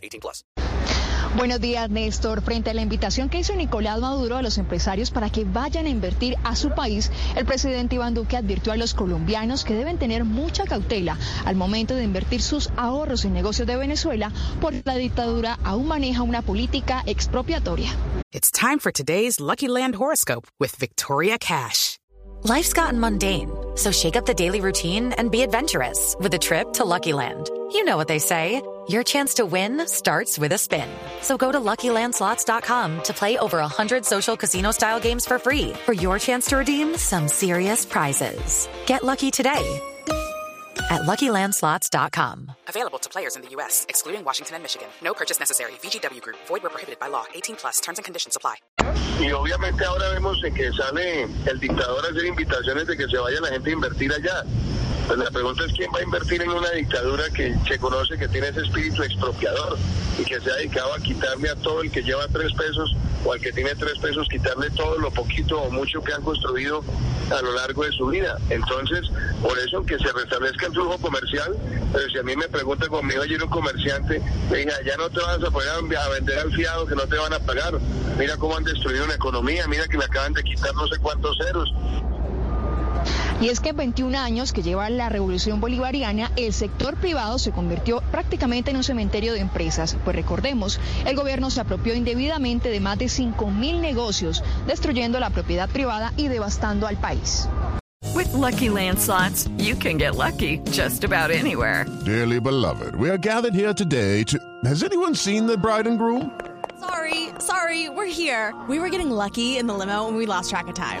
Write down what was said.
18 plus. Buenos días, Néstor. Frente a la invitación que hizo Nicolás Maduro a los empresarios para que vayan a invertir a su país, el presidente Iván Duque advirtió a los colombianos que deben tener mucha cautela al momento de invertir sus ahorros en negocios de Venezuela, porque la dictadura aún maneja una política expropiatoria. It's time for today's Lucky Land horoscope with Victoria Cash. Life's gotten mundane, so shake up the daily routine and be adventurous with a trip to Lucky Land. You know what they say. Your chance to win starts with a spin. So go to LuckyLandSlots.com to play over 100 social casino-style games for free for your chance to redeem some serious prizes. Get lucky today at LuckyLandSlots.com. Available to players in the U.S., excluding Washington and Michigan. No purchase necessary. VGW Group. Void where prohibited by law. 18 plus. Terms and conditions apply. Y obviamente ahora vemos que sale el dictador a hacer invitaciones de que se vaya la gente a invertir allá. Pues la pregunta es quién va a invertir en una dictadura que se conoce que tiene ese espíritu expropiador y que se ha dedicado a quitarle a todo el que lleva tres pesos o al que tiene tres pesos, quitarle todo lo poquito o mucho que han construido a lo largo de su vida. Entonces, por eso que se restablezca el flujo comercial, pero si a mí me pregunta conmigo ayer un comerciante, venga, ya no te vas a poder a vender al fiado que no te van a pagar. Mira cómo han destruido una economía, mira que le acaban de quitar no sé cuántos ceros. Y es que en 21 años que lleva la revolución bolivariana, el sector privado se convirtió prácticamente en un cementerio de empresas. Pues recordemos, el gobierno se apropió indebidamente de más de 5 mil negocios, destruyendo la propiedad privada y devastando al país. With lucky landslots, you can get lucky just about anywhere. Dearly beloved, we are gathered here today to. Has anyone seen the bride and groom? Sorry, sorry, we're here. We were getting lucky in the limo and we lost track of time.